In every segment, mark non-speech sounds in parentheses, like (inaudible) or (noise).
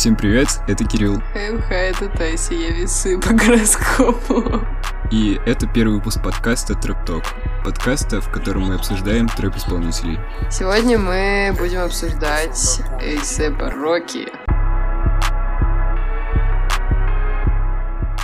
Всем привет, это Кирилл. ХМХ, это Тайси, я весы по гороскопу. И это первый выпуск подкаста Трэп Ток. Подкаста, в котором мы обсуждаем трэп-исполнителей. Сегодня мы будем обсуждать Эйсепа Рокки.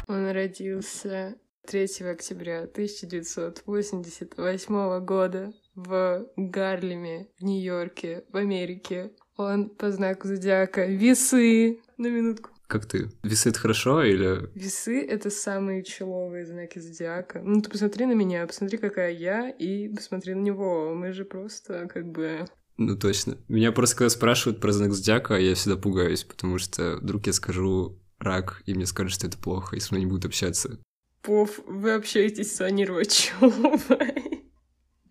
Он родился 3 октября 1988 года в Гарлеме, в Нью-Йорке, в Америке. Он по знаку зодиака весы. На минутку. Как ты? Весы это хорошо или... Весы — это самые человые знаки зодиака. Ну, ты посмотри на меня, посмотри, какая я, и посмотри на него. Мы же просто как бы... Ну, точно. Меня просто когда спрашивают про знак зодиака, я всегда пугаюсь, потому что вдруг я скажу рак, и мне скажут, что это плохо, и со мной не будут общаться. Пов, вы общаетесь с Аней Рочевой. (laughs)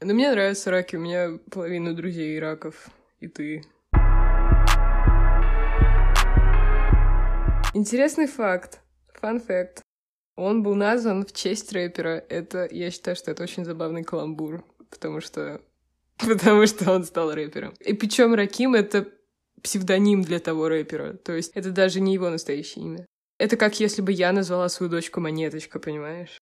Но мне нравятся раки, у меня половина друзей раков, и ты. Интересный факт. Фан факт. Он был назван в честь рэпера. Это, я считаю, что это очень забавный каламбур, потому что (laughs) потому что он стал рэпером. И причем Раким — это псевдоним для того рэпера. То есть это даже не его настоящее имя. Это как если бы я назвала свою дочку Монеточка, понимаешь?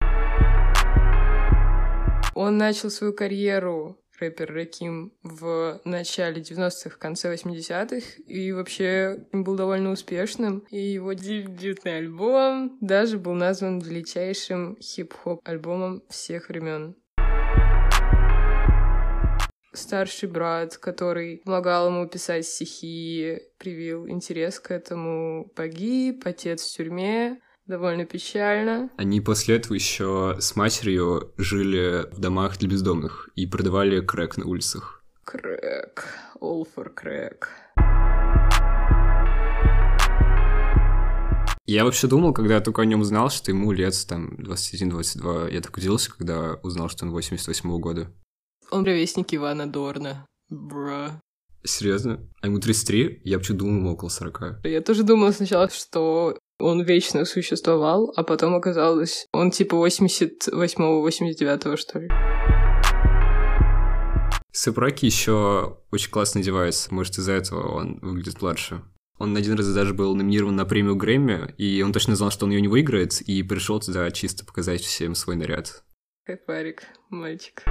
Он начал свою карьеру рэпер Раким в начале 90-х, конце 80-х, и вообще был довольно успешным. И его дебютный альбом даже был назван величайшим хип-хоп альбомом всех времен старший брат, который помогал ему писать стихи, привил интерес к этому, погиб, отец в тюрьме, довольно печально. Они после этого еще с матерью жили в домах для бездомных и продавали крэк на улицах. Крэк. All for крэк. Я вообще думал, когда я только о нем узнал, что ему лет там 21-22. Я так удивился, когда узнал, что он 88 -го года. Он ровесник Ивана Дорна. Бра. Серьезно? А ему 33? Я вообще думал, ему около 40. Я тоже думала сначала, что он вечно существовал, а потом оказалось, он типа 88-89 что ли. Сэпраки еще очень классно одевается. Может, из-за этого он выглядит младше. Он один раз даже был номинирован на премию Грэмми, и он точно знал, что он ее не выиграет, и пришел туда чисто показать всем свой наряд. Кайфарик, мальчик.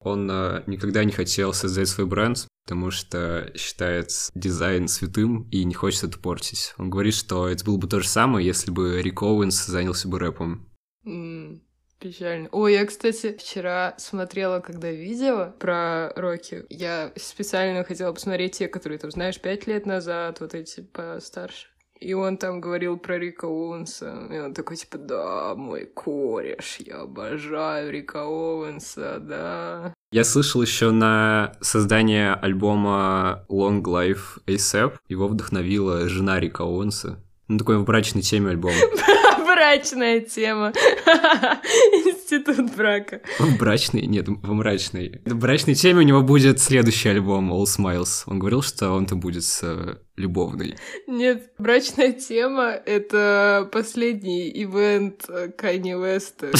Он э, никогда не хотел создать свой бренд, потому что считает дизайн святым и не хочет это портить. Он говорит, что это было бы то же самое, если бы Рик Оуэнс занялся бы рэпом. Mm, печально. Ой, я, кстати, вчера смотрела, когда видео про Рокки. Я специально хотела посмотреть те, которые, там, знаешь, пять лет назад, вот эти постарше. И он там говорил про Рика Оуэнса. И он такой, типа, да, мой кореш, я обожаю Рика Оуэнса, да. Я слышал еще на создание альбома Long Life ASAP. Его вдохновила жена Рика Оуэнса. Ну, такой в брачной теме альбома. (laughs) Брачная тема. (laughs) Институт брака. В брачной? Нет, в мрачной. В брачной теме у него будет следующий альбом All Smiles. Он говорил, что он-то будет с э, любовной. Нет, брачная тема — это последний ивент Канни Веста.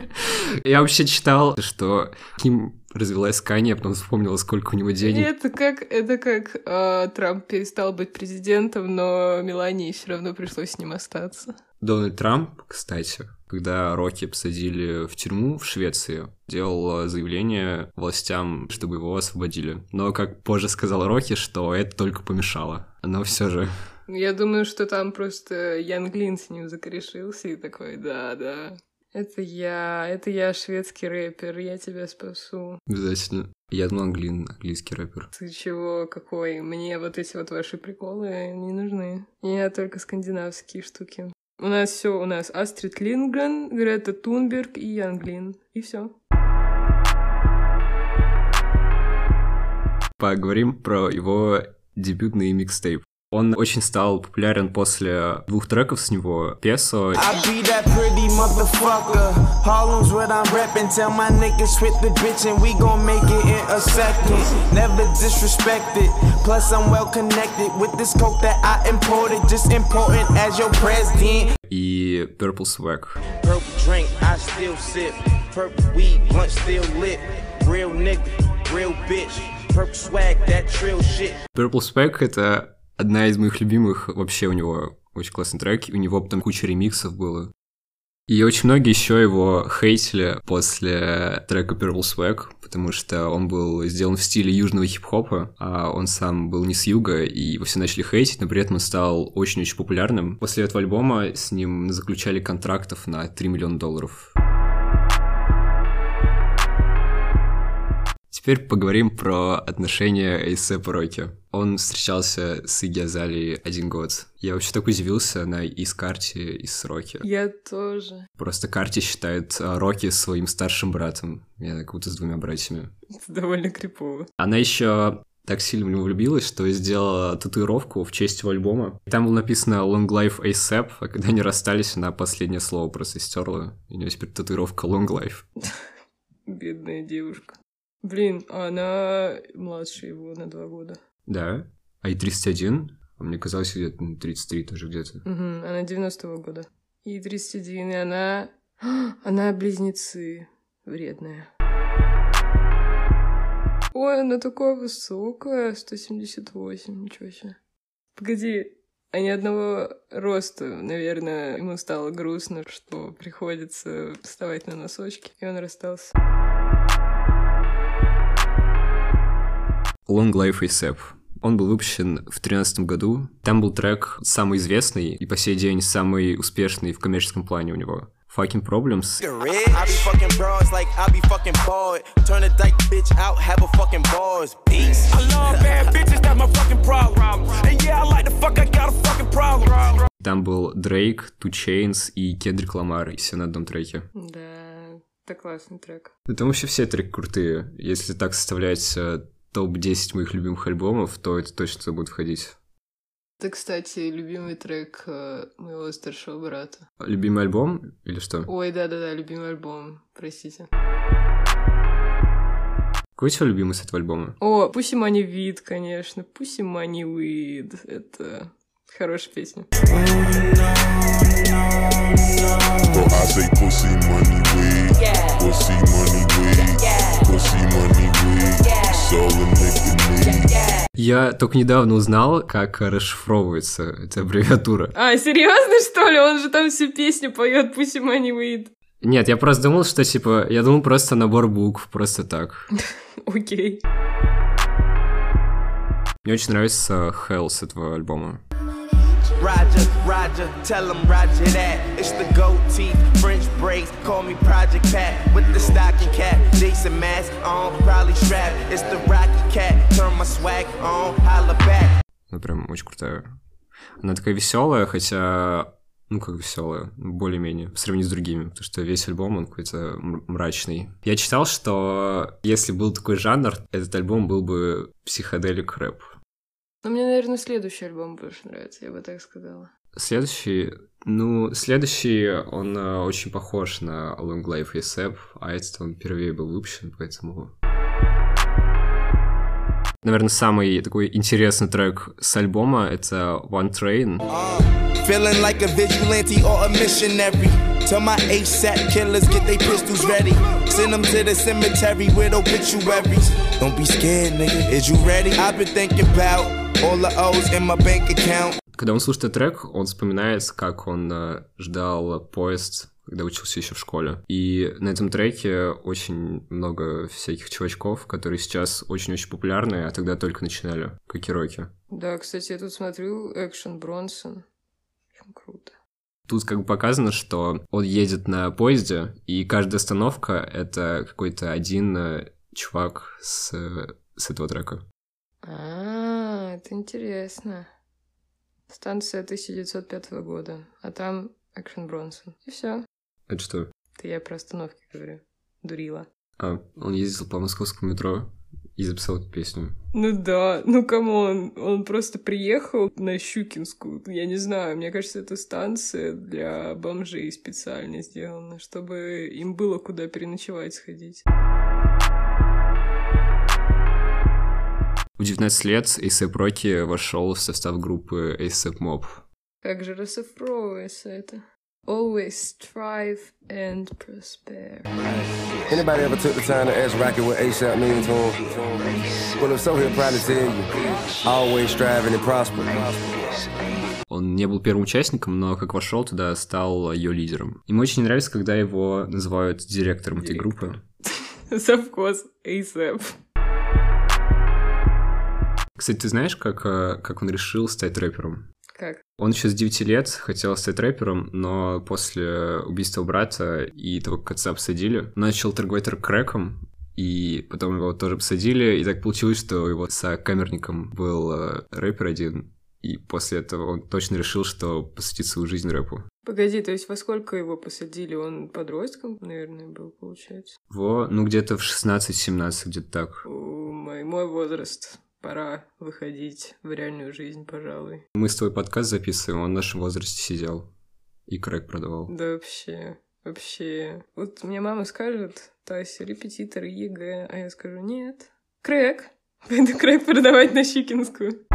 (laughs) Я вообще читал, что Ким развелась с Канни, а потом вспомнила, сколько у него денег. Это как, это как э, Трамп перестал быть президентом, но Мелании все равно пришлось с ним остаться. Дональд Трамп, кстати, когда Рокки посадили в тюрьму в Швеции, делал заявление властям, чтобы его освободили. Но, как позже сказал Рокки, что это только помешало. Но все же... Я думаю, что там просто Ян Глин с ним закорешился и такой, да-да, это я, это я шведский рэпер, я тебя спасу. Обязательно. Я думал, англин, английский рэпер. Ты чего, какой? Мне вот эти вот ваши приколы не нужны. Я только скандинавские штуки. У нас все, у нас Астрид Лингрен, Грета Тунберг и Янглин. И все. Поговорим про его дебютный микстейп. Он очень стал популярен после двух треков с него, Песо. И Purple Swag. Purple drink, I still sip. Purple weed, blunt still lit. Real nigga, real bitch. Purple swag, that trill shit. Purple Swag — это Одна из моих любимых, вообще у него очень классный трек, у него там куча ремиксов было. И очень многие еще его хейтили после трека Purple Swag, потому что он был сделан в стиле южного хип-хопа, а он сам был не с юга, и его все начали хейтить, но при этом он стал очень-очень популярным. После этого альбома с ним заключали контрактов на 3 миллиона долларов. Теперь поговорим про отношения A$AP и Рокки. Он встречался с Игги Азали один год. Я вообще так удивился на и с Карти, и с Рокки. Я тоже. Просто Карти считает а, Рокки своим старшим братом. Я как будто с двумя братьями. Это довольно крипово. Она еще так сильно в него влюбилась, что сделала татуировку в честь его альбома. Там было написано Long Life ASAP, а когда они расстались, она последнее слово просто стерла. И у нее теперь татуировка Long Life. (laughs) Бедная девушка. Блин, а она младше его на два года. Да. А и 31? А мне казалось, где-то 33 тоже где-то. Угу, она 90-го года. И 31, и она... (gasps) Она близнецы. Вредная. Ой, она такая высокая, 178, ничего себе. Погоди, они одного роста, наверное, ему стало грустно, что приходится вставать на носочки, и он расстался. Long Life ASAP. Он был выпущен в 2013 году. Там был трек самый известный и по сей день самый успешный в коммерческом плане у него. Fucking Problems. Там был Дрейк, Two Chains и Кендрик Ламар, и все на одном треке. Да, это классный трек. Ну, там вообще все треки крутые. Если так составлять э, топ-10 моих любимых альбомов, то это точно будет входить. Это, кстати, любимый трек э, моего старшего брата. Любимый альбом или что? Ой, да-да-да, любимый альбом, простите. Какой у тебя любимый с этого альбома? О, Pussy Money Weed, конечно. Pussy Money Weed. Это хорошая песня. Я только недавно узнал, как расшифровывается эта аббревиатура. А, серьезно, что ли? Он же там всю песню поет Pussy Money Weed. Нет, я просто думал, что типа, я думал просто набор букв, просто так. Окей. Мне очень нравится Hell с этого альбома. Roger, Roger, tell him Roger that. It's the gold teeth, French braids, call me Project Pat. With the stocking cap, Jason mask on, probably strap. It's the Rocky Cat, turn my swag on, holla back. Ну, прям очень крутая. Она такая веселая, хотя ну, как веселая, более-менее, по сравнению с другими, потому что весь альбом, он какой-то мрачный. Я читал, что если был такой жанр, этот альбом был бы психоделик рэп. Но мне, наверное, следующий альбом больше нравится, я бы так сказала. Следующий, ну, следующий, он э, очень похож на Long Life ASAP, а этот он впервые был выпущен, поэтому... Наверное, самый такой интересный трек с альбома — это One Train. Feeling like a vigilante or a missionary. Tell my ASAP killers get their pistols ready. Send them to the cemetery with obituaries. Don't be scared, nigga. Is you ready? I've been thinking about когда он слушает этот трек, он вспоминает, как он э, ждал поезд когда учился еще в школе. И на этом треке очень много всяких чувачков, которые сейчас очень-очень популярны, а тогда только начинали, как и Рокки. Да, кстати, я тут смотрю Экшен Бронсон. Очень круто. Тут как бы показано, что он едет на поезде, и каждая остановка — это какой-то один э, чувак с, с этого трека. Это интересно. Станция 1905 года, а там Экшен Бронсон. И все. Это что? Это я про остановки говорю. Дурила. А, он ездил по московскому метро и записал эту песню. Ну да, ну come on, он просто приехал на Щукинскую, я не знаю, мне кажется, это станция для бомжей специально сделана, чтобы им было куда переночевать сходить. В 19 лет A$AP Rocky вошел в состав группы A$AP Mob. Как же расшифровывается это? Always strive and prosper. Anybody ever took the time to ask Rocky what ASAP means to him? Well, if so, he'll probably tell you. Always striving and prosper. Он не был первым участником, но как вошел туда, стал ее лидером. Ему очень нравится, когда его называют директором этой группы. (laughs) Совхоз ASAP. Кстати, ты знаешь, как, э, как он решил стать рэпером? Как? Он еще с 9 лет хотел стать рэпером, но после убийства брата и того, как отца посадили, начал торговать крэком, и потом его тоже посадили, и так получилось, что его сокамерником был э, рэпер один, и после этого он точно решил, что посвятит свою жизнь рэпу. Погоди, то есть во сколько его посадили? Он подростком, наверное, был, получается? Во, ну где-то в 16-17, где-то так. О, мой, мой возраст. Пора выходить в реальную жизнь, пожалуй. Мы с твой подкаст записываем, он в нашем возрасте сидел и крэк продавал. Да вообще, вообще. Вот мне мама скажет, Тася, репетитор ЕГЭ, а я скажу, нет, крэк. (laughs) Пойду крэк продавать на Щукинскую.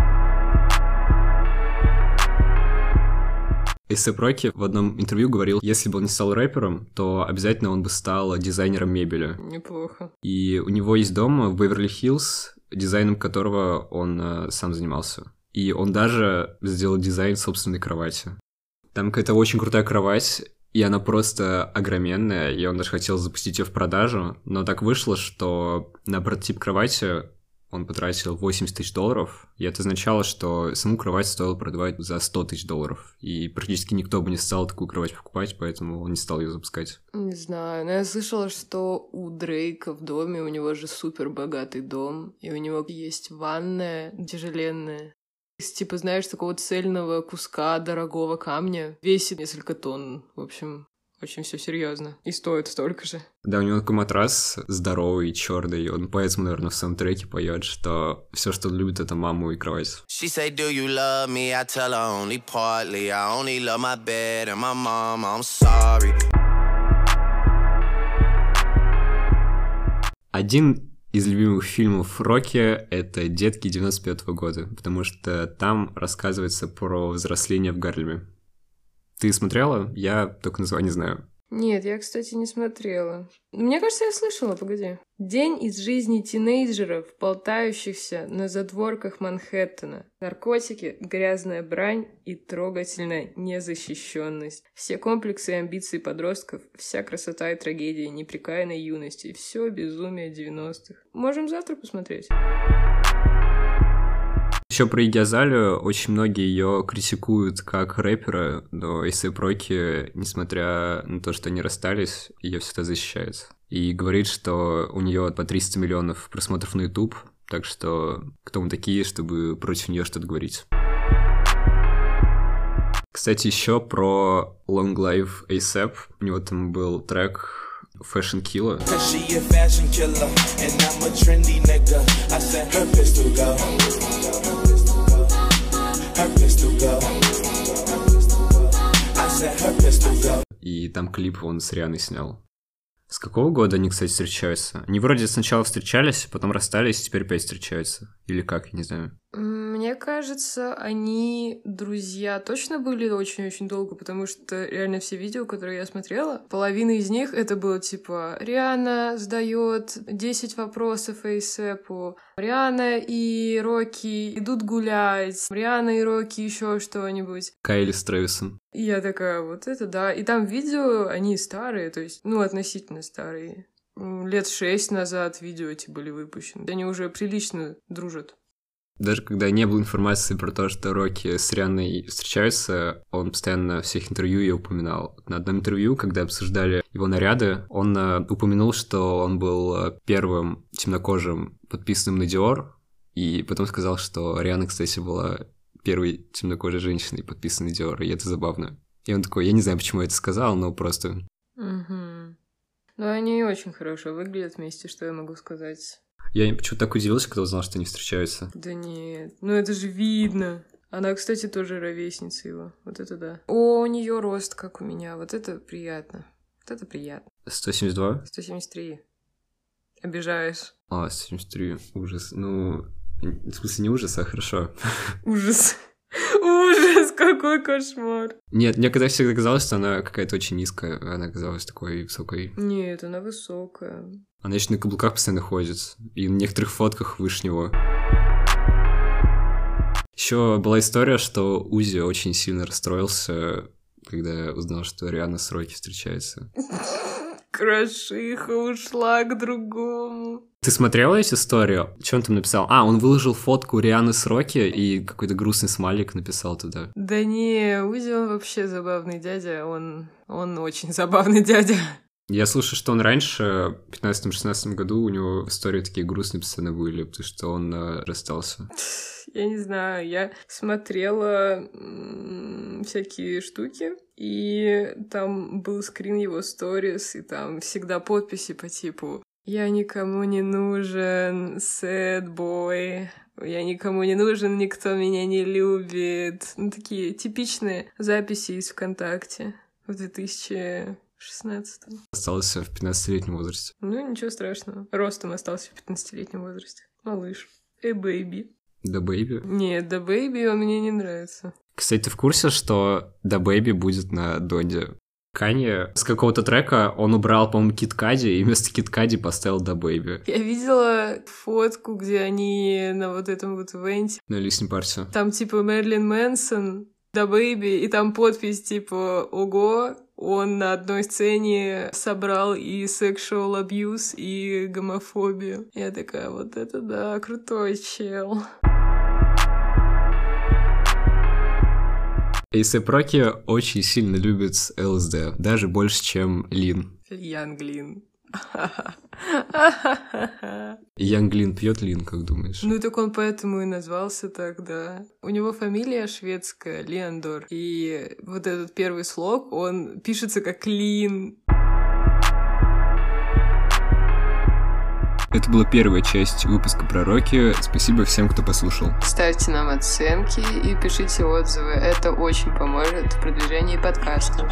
A$AP Rocky в одном интервью говорил, если бы он не стал рэпером, то обязательно он бы стал дизайнером мебели. Неплохо. И у него есть дом в Беверли-Хиллз, дизайном которого он э, сам занимался. И он даже сделал дизайн собственной кровати. Там какая-то очень крутая кровать, и она просто огроменная, и он даже хотел запустить ее в продажу, но так вышло, что на прототип кровати он потратил 80 тысяч долларов, и это означало, что саму кровать стоило продавать за 100 тысяч долларов. И практически никто бы не стал такую кровать покупать, поэтому он не стал ее запускать. Не знаю, но я слышала, что у Дрейка в доме, у него же супер богатый дом, и у него есть ванная тяжеленная. Из, типа, знаешь, такого цельного куска дорогого камня. Весит несколько тонн. В общем, очень все серьезно. И стоит столько же. Да, у него такой матрас здоровый, черный, и он поэтому, наверное, в саундтреке поет, что все, что он любит, это маму и кровать. She say, Do you love me? I tell her only partly. I only love my bed and my mom. I'm sorry. Один из любимых фильмов Рокки — это «Детки 95 -го года», потому что там рассказывается про взросление в Гарлеме. Ты смотрела? Я только название знаю. Нет, я, кстати, не смотрела. Мне кажется, я слышала, погоди. День из жизни тинейджеров, болтающихся на задворках Манхэттена. Наркотики, грязная брань и трогательная незащищенность. Все комплексы и амбиции подростков, вся красота и трагедия неприкаянной юности, все безумие 90-х. Можем завтра посмотреть. Еще про Игги Азалию очень многие ее критикуют как рэпера, но если Проки, несмотря на то, что они расстались, ее всегда защищает. И говорит, что у нее по 300 миллионов просмотров на YouTube, так что кто мы такие, чтобы против нее что-то говорить. Кстати, еще про Long Life ASAP. У него там был трек fashion killer, И там клип он с Рианой снял. С какого года они, кстати, встречаются? Они вроде сначала встречались, потом расстались, теперь опять встречаются. Или как, я не знаю. М, Мне кажется, они друзья точно были очень-очень долго, потому что реально все видео, которые я смотрела, половина из них это было типа Риана сдает 10 вопросов Эйсепу, Риана и Рокки идут гулять, Риана и Рокки еще что-нибудь. Кайли с Трэвисом. И я такая, вот это да. И там видео, они старые, то есть, ну, относительно старые. Лет шесть назад видео эти были выпущены. Они уже прилично дружат. Даже когда не было информации про то, что Рокки с Рианной встречаются, он постоянно в всех интервью ее упоминал. На одном интервью, когда обсуждали его наряды, он э, упомянул, что он был э, первым темнокожим, подписанным на Dior, и потом сказал, что Риана, кстати, была первой темнокожей женщиной, подписанной Dior, и это забавно. И он такой, я не знаю, почему я это сказал, но просто... Угу. Но они очень хорошо выглядят вместе, что я могу сказать. Я почему-то так удивился, когда узнал, что они встречаются. Да нет, ну это же видно. Она, кстати, тоже ровесница его. Вот это да. О, у нее рост, как у меня. Вот это приятно. Вот это приятно. 172? 173. Обижаешь. А, 173. Ужас. Ну, в смысле, не ужас, а хорошо. (laughs) Ужас. Ужас, Какой кошмар. Нет, мне когда всегда казалось, что она какая-то очень низкая, она казалась такой высокой. Нет, она высокая. Она еще на каблуках постоянно ходит, и на некоторых фотках выше него. Еще была история, что Узи очень сильно расстроился, когда узнал, что Риана с Рокки встречается. Крошиха ушла к другому. Ты смотрела эту историю? Что он там написал? А, он выложил фотку Рианы с Рокки и какой-то грустный смайлик написал туда. Да не, Узи он вообще забавный дядя, он, он очень забавный дядя. Я слушаю, что он раньше, в 15-16 году, у него в истории такие грустные сцены были, потому что он э, расстался. (laughs) Я не знаю, я смотрела всякие штуки, и там был скрин его сторис, и там всегда подписи по типу «Я никому не нужен, sad boy», я никому не нужен, никто меня не любит. Ну, такие типичные записи из ВКонтакте в 2000 16 Остался в 15-летнем возрасте. Ну, ничего страшного. Ростом остался в 15-летнем возрасте. Малыш. Эй, бэйби. DaBaby? Нет, DaBaby он мне не нравится. Кстати, ты в курсе, что DaBaby будет на Донде? Канье с какого-то трека он убрал, по-моему, Kid Cudi, и вместо Kid Cudi поставил DaBaby. Я видела фотку, где они на вот этом вот ивенте. На listening party. Там типа Мэрилин Мэнсон, DaBaby, и там подпись типа «Ого, он на одной сцене собрал и sexual abuse, и гомофобию. Я такая, вот это да, крутой чел. Эйсэп Роки очень сильно любит ЛСД, даже больше, чем Лин. Янглин. Пьет Лин, как думаешь? Ну так он поэтому и назвался тогда. У него фамилия шведская, Леандор. И вот этот первый слог, он пишется как Лин. Это была первая часть выпуска про Рокки. Спасибо всем, кто послушал. Ставьте нам оценки и пишите отзывы. Это очень поможет в продвижении подкаста.